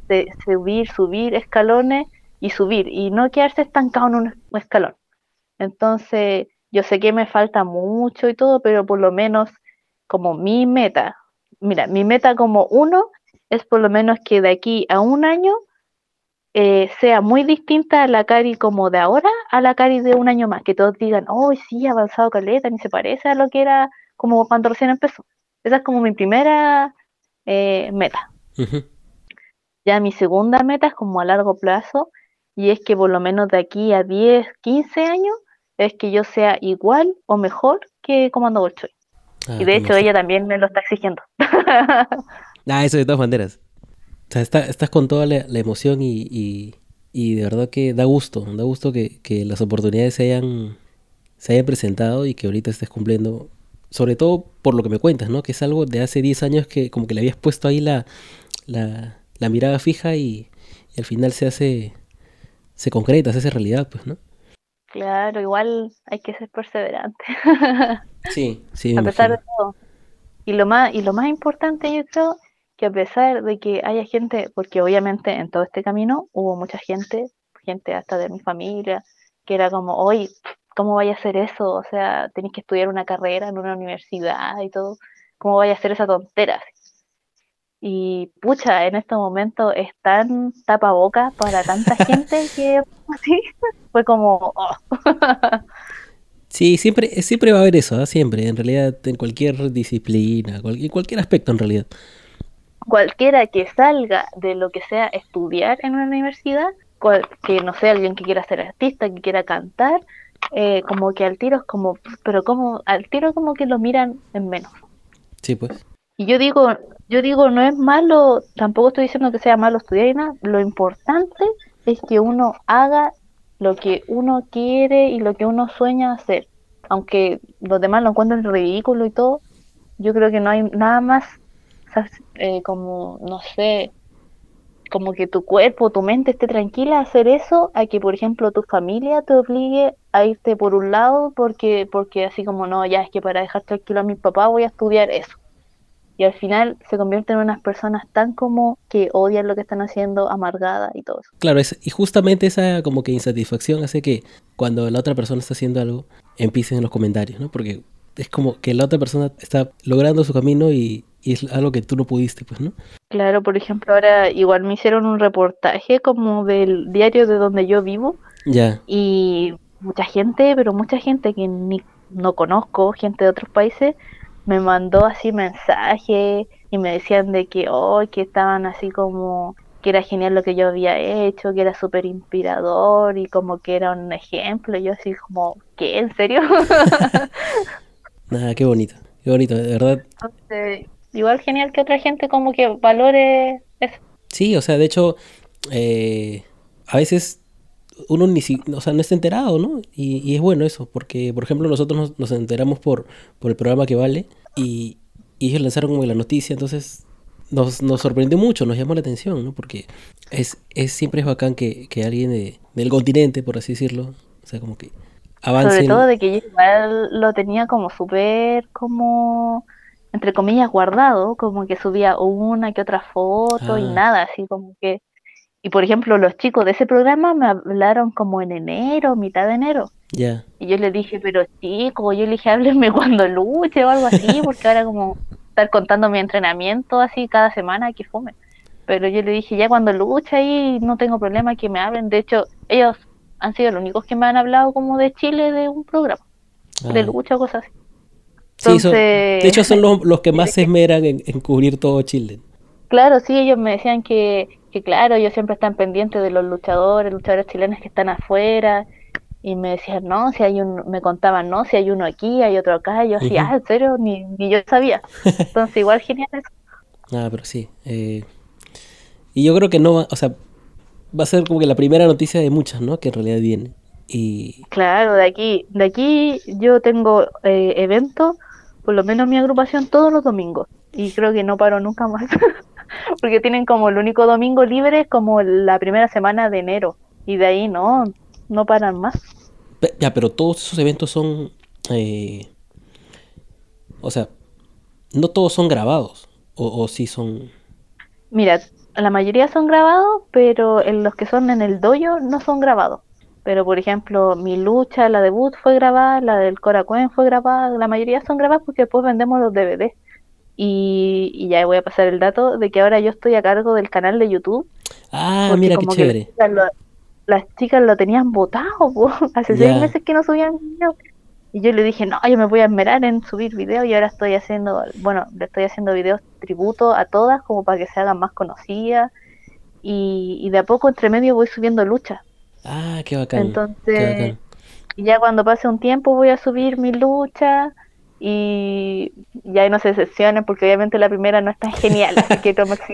subir, subir escalones y subir y no quedarse estancado en un escalón. Entonces, yo sé que me falta mucho y todo, pero por lo menos como mi meta, mira, mi meta como uno es por lo menos que de aquí a un año eh, sea muy distinta a la Cari como de ahora a la Cari de un año más, que todos digan, oh, sí, ha avanzado caleta, ni se parece a lo que era como cuando recién empezó. Esa es como mi primera eh, meta. Ya mi segunda meta es como a largo plazo y es que por lo menos de aquí a 10, 15 años es que yo sea igual o mejor que Comando Bolshoi. Ah, y de hecho ella también me lo está exigiendo. Ah, eso de todas maneras. O sea, está- estás con toda la, la emoción y, y, y de verdad que da gusto, da gusto que, que las oportunidades se hayan, se hayan presentado y que ahorita estés cumpliendo, sobre todo por lo que me cuentas, ¿no? Que es algo de hace 10 años que como que le habías puesto ahí la, la, la mirada fija y, y al final se hace, se concreta, se hace realidad, pues, ¿no? Claro, igual hay que ser perseverante. Sí, sí, a pesar de todo. Y lo más, y lo más importante yo creo que a pesar de que haya gente, porque obviamente en todo este camino hubo mucha gente, gente hasta de mi familia, que era como, oye, ¿cómo vaya a hacer eso? O sea, tenéis que estudiar una carrera en una universidad y todo, ¿cómo vaya a hacer esa tontera? Y pucha, en estos momentos es tan tapaboca para tanta gente que fue como, oh. Sí, siempre, siempre va a haber eso, ¿ah? Siempre, en realidad, en cualquier disciplina, cual- en cualquier aspecto en realidad. Cualquiera que salga de lo que sea estudiar en una universidad, que no sea alguien que quiera ser artista, que quiera cantar, eh, como que al tiro es como, pero como al tiro como que lo miran en menos. Sí, pues. Y yo digo, yo digo, no es malo, tampoco estoy diciendo que sea malo estudiar y nada, lo importante es que uno haga lo que uno quiere y lo que uno sueña hacer. Aunque los demás lo encuentren ridículo y todo, yo creo que no hay nada más eh, como, no sé, como que tu cuerpo, tu mente esté tranquila a hacer eso, a que por ejemplo tu familia te obligue a irte por un lado porque, porque así como no, ya es que para dejar tranquilo a mi papá voy a estudiar eso. Y al final se convierten en unas personas tan como que odian lo que están haciendo, amargada y todo eso. Claro, es, y justamente esa como que insatisfacción hace que cuando la otra persona está haciendo algo, empiecen en los comentarios, ¿no? Porque es como que la otra persona está logrando su camino y, y es algo que tú no pudiste, pues, ¿no? Claro, por ejemplo, ahora igual me hicieron un reportaje como del diario de donde yo vivo. Ya. Y mucha gente, pero mucha gente que ni no conozco, gente de otros países, me mandó así mensajes y me decían de que hoy que estaban así como que era genial lo que yo había hecho, que era súper inspirador y como que era un ejemplo. Y yo así como, ¿qué? ¿En serio? Nada, qué bonito, qué bonito, de verdad. Entonces, igual genial que otra gente como que valore eso. Sí, o sea, de hecho, eh, a veces uno ni si, o sea, no está enterado, ¿no? Y, es bueno eso, porque, por ejemplo, nosotros nos, enteramos por, por el programa que vale y, ellos lanzaron como la noticia, entonces nos, nos sorprendió mucho, nos llamó la atención, ¿no? Porque es, es siempre es bacán que, que alguien del continente, por así decirlo, o sea, como que avance. Sobre todo de que yo igual lo tenía como súper como entre comillas, guardado, como que subía una que otra foto y ah. nada, así como que... Y por ejemplo, los chicos de ese programa me hablaron como en enero, mitad de enero. Y yo les dije, pero chicos, yo les dije, háblenme cuando luche o algo así, porque ahora como estar contando mi entrenamiento así cada semana, que fume. Pero yo le dije, ya cuando luche ahí no tengo problema que me hablen. De hecho, ellos han sido los únicos que me han hablado como de Chile de un programa, de ah. lucha o cosas así de hecho son los, que más se esmeran en, cubrir todo Chile. Claro, sí, ellos me decían que, que claro, ellos siempre están pendientes de los luchadores, luchadores chilenos que están afuera, y me decían, no, si hay un, me contaban, no, si hay uno aquí, hay otro acá, y yo decía, ah, en serio, ni, ni yo sabía. Entonces, igual genial eso. Ah, pero sí. Eh, y yo creo que no, o sea, va a ser como que la primera noticia de muchas, ¿no? Que en realidad viene. Y... Claro, de aquí, de aquí yo tengo eh, eventos por lo menos mi agrupación todos los domingos y creo que no paro nunca más porque tienen como el único domingo libre como la primera semana de enero y de ahí no, no paran más. Ya, pero todos esos eventos son, eh, o sea, no todos son grabados o, o sí son... Mira, la mayoría son grabados, pero en los que son en el dojo no son grabados. Pero, por ejemplo, mi lucha, la debut fue grabada, la del Coracuen fue grabada, la mayoría son grabadas porque después vendemos los DVD. Y, ya voy a pasar el dato de que ahora yo estoy a cargo del canal de YouTube. Ah, mira qué chévere. las, chicas lo, tenían votado, hace seis meses que no subían videos. Y yo le dije, no, yo me voy a esmerar en subir videos y ahora estoy haciendo, bueno, le estoy haciendo videos tributo a todas como para que se hagan más conocidas. Y, y de a poco entre medio voy subiendo luchas Ah, qué bacán. Entonces, ya cuando pase un tiempo voy a subir mi lucha y ya no se sesiones porque obviamente la primera no es tan genial, así que toma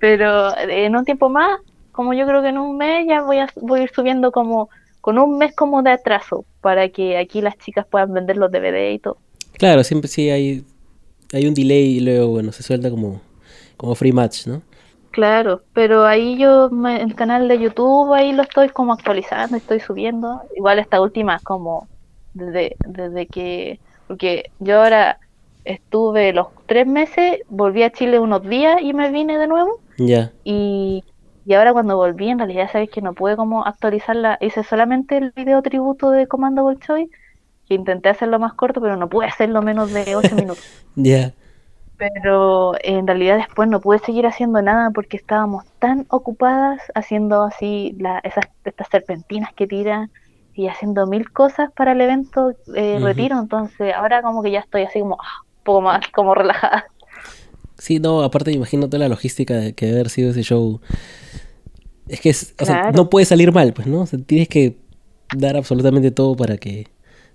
Pero en un tiempo más, como yo creo que en un mes ya voy a, voy a ir subiendo como con un mes como de atraso para que aquí las chicas puedan vender los DVD y todo. Claro, siempre sí hay, hay un delay y luego, bueno, se suelta como, como free match, ¿no? Claro, pero ahí yo, el canal de YouTube, ahí lo estoy como actualizando, estoy subiendo. Igual esta última como desde, desde que, porque yo ahora estuve los tres meses, volví a Chile unos días y me vine de nuevo. Ya. Y, y ahora cuando volví, en realidad sabéis que no pude como actualizarla, hice solamente el video tributo de Comando Bolshoi, que intenté hacerlo más corto, pero no pude hacerlo menos de ocho minutos. Ya pero en realidad después no pude seguir haciendo nada porque estábamos tan ocupadas haciendo así la, esas estas serpentinas que tiran y haciendo mil cosas para el evento eh, retiro entonces ahora como que ya estoy así como ah, un poco más como relajada Sí, no, aparte toda la logística de que debe haber sido ese show. Es que es, o sea, no puede salir mal, pues, ¿no? O sea, tienes que dar absolutamente todo para que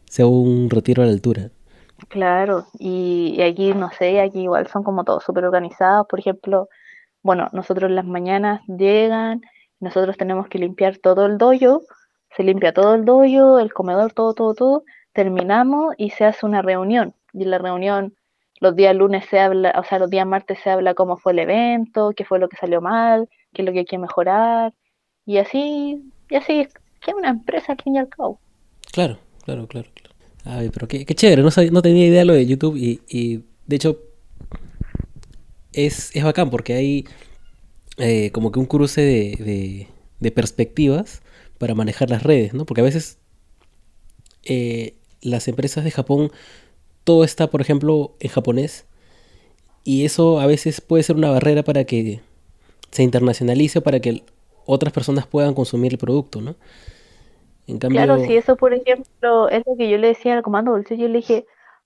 sea un retiro a la altura. Claro, y, y aquí, no sé, aquí igual son como todos súper organizados. Por ejemplo, bueno, nosotros las mañanas llegan, nosotros tenemos que limpiar todo el dojo, se limpia todo el dojo, el comedor, todo, todo, todo, terminamos y se hace una reunión. Y en la reunión los días lunes se habla, o sea, los días martes se habla cómo fue el evento, qué fue lo que salió mal, qué es lo que hay que mejorar, y así, y así, que es una empresa al fin y al cabo. Claro, claro, claro. Ay, pero qué, qué chévere, no, no tenía idea lo de YouTube y, y de hecho es, es bacán porque hay eh, como que un cruce de, de, perspectivas para manejar las redes, ¿no? Porque a veces eh, las empresas de Japón todo está, por ejemplo, en japonés. Y eso a veces puede ser una barrera para que se internacionalice para que otras personas puedan consumir el producto, ¿no? En cambio... Claro, si eso, por ejemplo, es lo que yo le decía al comando dulce, yo le dije,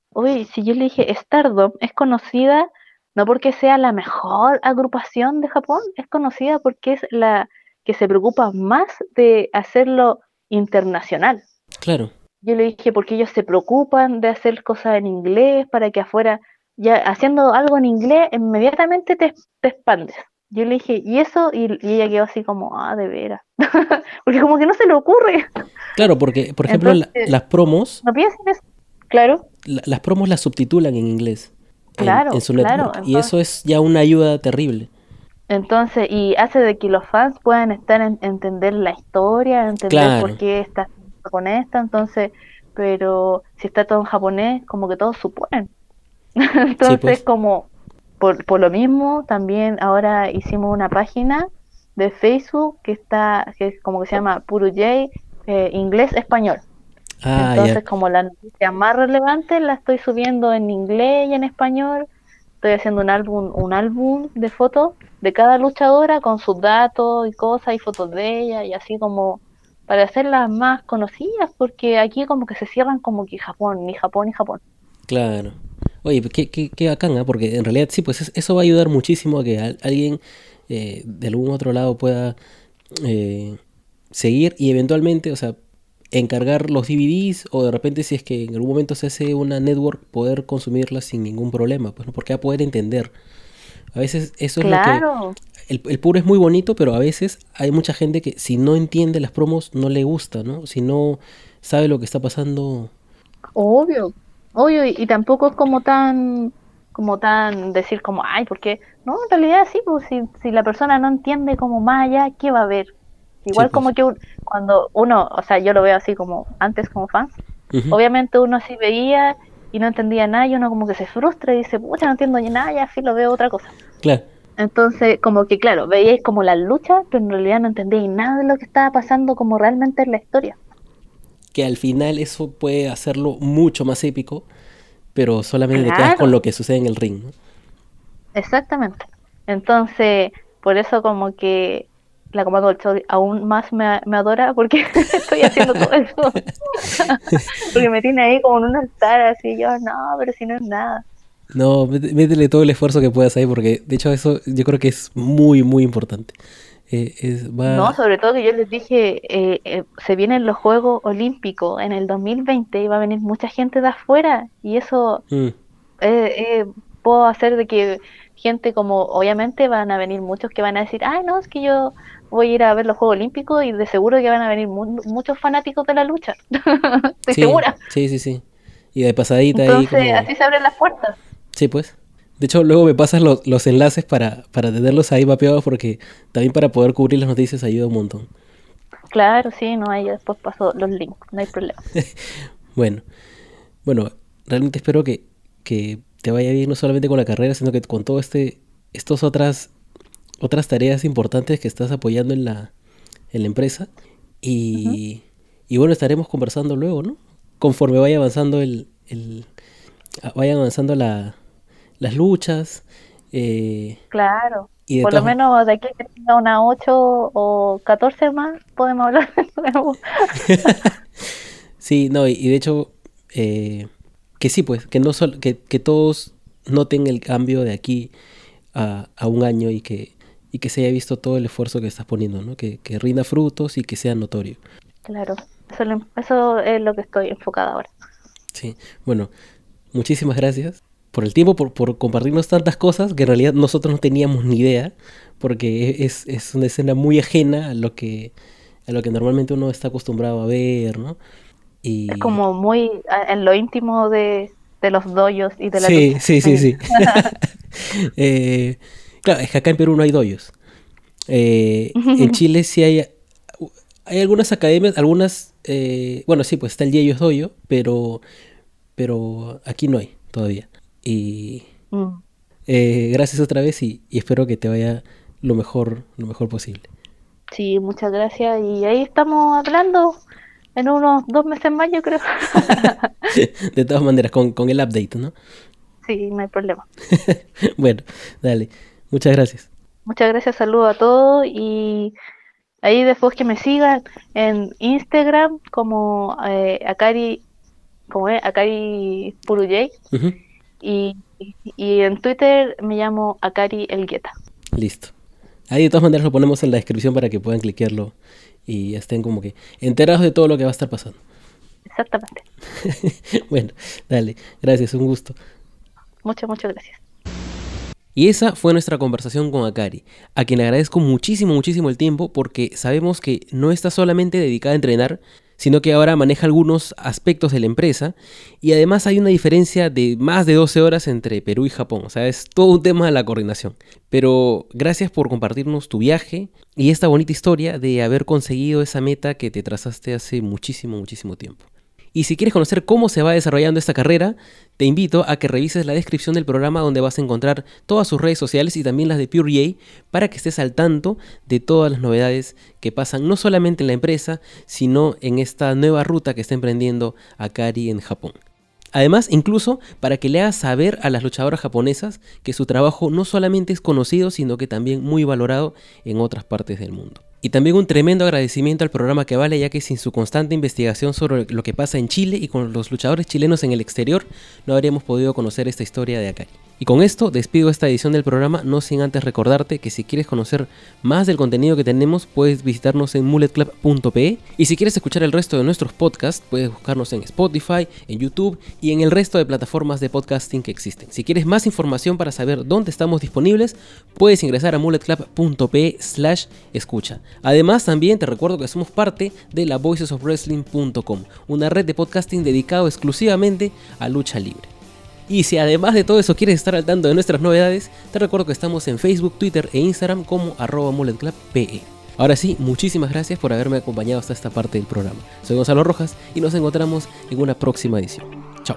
oye, si yo le dije, Stardom es conocida no porque sea la mejor agrupación de Japón, es conocida porque es la que se preocupa más de hacerlo internacional. Claro. Yo le dije, porque ellos se preocupan de hacer cosas en inglés para que afuera, ya haciendo algo en inglés, inmediatamente te, expandes. Yo le dije, ¿y eso? Y, ella quedó así como, ah, de veras. porque como que no se le ocurre. Claro, porque, por ejemplo, las promos. No piensen eso. Claro. las promos las subtitulan en inglés. Claro, en, su claro. y eso es ya una ayuda terrible. Entonces, y hace de que los fans puedan estar en entender la historia, entender por qué está con esta, entonces, pero si está todo en japonés, como que todos suponen. entonces, pues. como por, por lo mismo, también ahora hicimos una página de Facebook que está, que es como que se llama Puro J, eh, inglés-español. Ah, entonces, como la noticia más relevante la estoy subiendo en inglés y en español. Estoy haciendo un álbum, un álbum de fotos de cada luchadora con sus datos y cosas y fotos de ella y así como para hacerlas más conocidas, porque aquí como que se cierran como que Japón, ni Japón, ni Japón. Claro. Oye, qué, qué, qué bacán, ¿eh? porque en realidad sí, pues eso va a ayudar muchísimo a que alguien eh, de algún otro lado pueda eh, seguir y eventualmente, o sea, encargar los DVDs o de repente si es que en algún momento se hace una network poder consumirla sin ningún problema, pues, ¿no? porque va a poder entender. A veces eso es lo que el, el, puro es muy bonito, pero a veces hay mucha gente que si no entiende las promos no le gusta, ¿no? Si no sabe lo que está pasando. Obvio, obvio, y, tampoco es como tan, como tan decir como, ay, porque, no, en realidad sí, pues si, si la persona no entiende como más allá, ¿qué va a ver? Igual pues. como que cuando uno, o sea, yo lo veo así como antes como fan, obviamente uno así veía y no entendía nada y uno como que se frustra y dice, pucha, no entiendo nada, ya así lo veo otra cosa. Claro. Entonces, como que claro, veíais como la lucha, pero en realidad no entendíais nada de lo que estaba pasando como realmente en la historia. Que al final eso puede hacerlo mucho más épico, pero solamente te quedas con lo que sucede en el ring. ¿no? Exactamente. Entonces, por eso como que la comando del aún más me, adora porque estoy haciendo todo eso. porque me tiene ahí como en un altar así, yo, no, pero si no es nada. No, métele todo el esfuerzo que puedas ahí, porque de hecho eso yo creo que es muy, muy importante. Eh, no, sobre todo que yo les dije, eh, eh, se vienen los Juegos Olímpicos en el 2020 y va a venir mucha gente de afuera y eso mm. puedo hacer de que gente como, obviamente van a venir muchos que van a decir, ay no, es que yo voy a ir a ver los Juegos Olímpicos y de seguro que van a venir muchos fanáticos de la lucha. Estoy segura. Sí, sí, sí. Y de pasadita ahí. Como... así se abren las puertas. Sí, pues. De hecho, luego me pasas los, los enlaces para, para tenerlos ahí mapeados porque también para poder cubrir las noticias ayuda un montón. Claro, sí, no, ahí después paso los links, no hay problema. bueno, bueno, realmente espero que, que te vaya bien no solamente con la carrera, sino que con todo este, estos otras otras tareas importantes que estás apoyando en la, en la empresa. Y, y bueno, estaremos conversando luego, ¿no? Conforme vaya avanzando el, el vayan avanzando la, las luchas. Eh, claro. Y Por lo menos de aquí que tenga una 8 o 14 más, podemos hablar de nuevo. sí, no, y, de hecho, eh, que sí, pues, que, no que, que todos noten el cambio de aquí a, un año y que, y que se haya visto todo el esfuerzo que estás poniendo, ¿no? Que, que rinda frutos y que sea notorio. Claro, eso, eso es lo que estoy enfocada ahora. Sí, bueno, muchísimas gracias por el tiempo, por, por, compartirnos tantas cosas que en realidad nosotros no teníamos ni idea, porque es, es, una escena muy ajena a lo que a lo que normalmente uno está acostumbrado a ver, ¿no? Y... Es como muy en lo íntimo de, de los doyos y de la Sí, sí, sí, sí. Eh, claro, es que acá en Perú no hay doyos. Eh, en Chile sí hay, hay algunas academias, algunas, eh, bueno, sí, pues está el Yeyos Doyo, pero, pero aquí no hay todavía. Y mm. gracias otra vez y, y espero que te vaya lo mejor, lo mejor posible. Sí, muchas gracias. Y ahí estamos hablando en unos dos meses más, yo creo. de todas maneras, con, con, el update, ¿no? Sí, no hay problema. bueno, dale. Muchas gracias. Muchas gracias, saludos a todos y ahí después que me sigan en Instagram como eh, Akari, como es, Akari Puruyay y, y, en Twitter me llamo Akari Elgueta. Listo. Ahí de todas maneras lo ponemos en la descripción para que puedan cliquearlo y estén como que enterados de todo lo que va a estar pasando. Exactamente. bueno, dale, gracias, un gusto. Muchas, muchas gracias. Y esa fue nuestra conversación con Akari, a quien agradezco muchísimo, muchísimo el tiempo porque sabemos que no está solamente dedicada a entrenar, sino que ahora maneja algunos aspectos de la empresa y además hay una diferencia de más de 12 horas entre Perú y Japón, o sea, es todo un tema de la coordinación. Pero gracias por compartirnos tu viaje y esta bonita historia de haber conseguido esa meta que te trazaste hace muchísimo, muchísimo tiempo. Y si quieres conocer cómo se va desarrollando esta carrera, te invito a que revises la descripción del programa donde vas a encontrar todas sus redes sociales y también las de PureEA para que estés al tanto de todas las novedades que pasan no solamente en la empresa, sino en esta nueva ruta que está emprendiendo Akari en Japón. Además, incluso para que le hagas saber a las luchadoras japonesas que su trabajo no solamente es conocido, sino que también muy valorado en otras partes del mundo. Y también un tremendo agradecimiento al programa que vale, ya que sin su constante investigación sobre lo que pasa en Chile y con los luchadores chilenos en el exterior, no habríamos podido conocer esta historia de Akari. Y con esto despido esta edición del programa, no sin antes recordarte que si quieres conocer más del contenido que tenemos, puedes visitarnos en mulletclub.pe y si quieres escuchar el resto de nuestros podcasts, puedes buscarnos en Spotify, en YouTube y en el resto de plataformas de podcasting que existen. Si quieres más información para saber dónde estamos disponibles, puedes ingresar a mulletclub.pe slash escucha. Además, también te recuerdo que somos parte de la voicesofwrestling.com, una red de podcasting dedicado exclusivamente a lucha libre. Y si además de todo eso quieres estar al tanto de nuestras novedades, te recuerdo que estamos en Facebook, Twitter e Instagram como arroba mulletclubpe. Ahora sí, muchísimas gracias por haberme acompañado hasta esta parte del programa. Soy Gonzalo Rojas y nos encontramos en una próxima edición. Chao.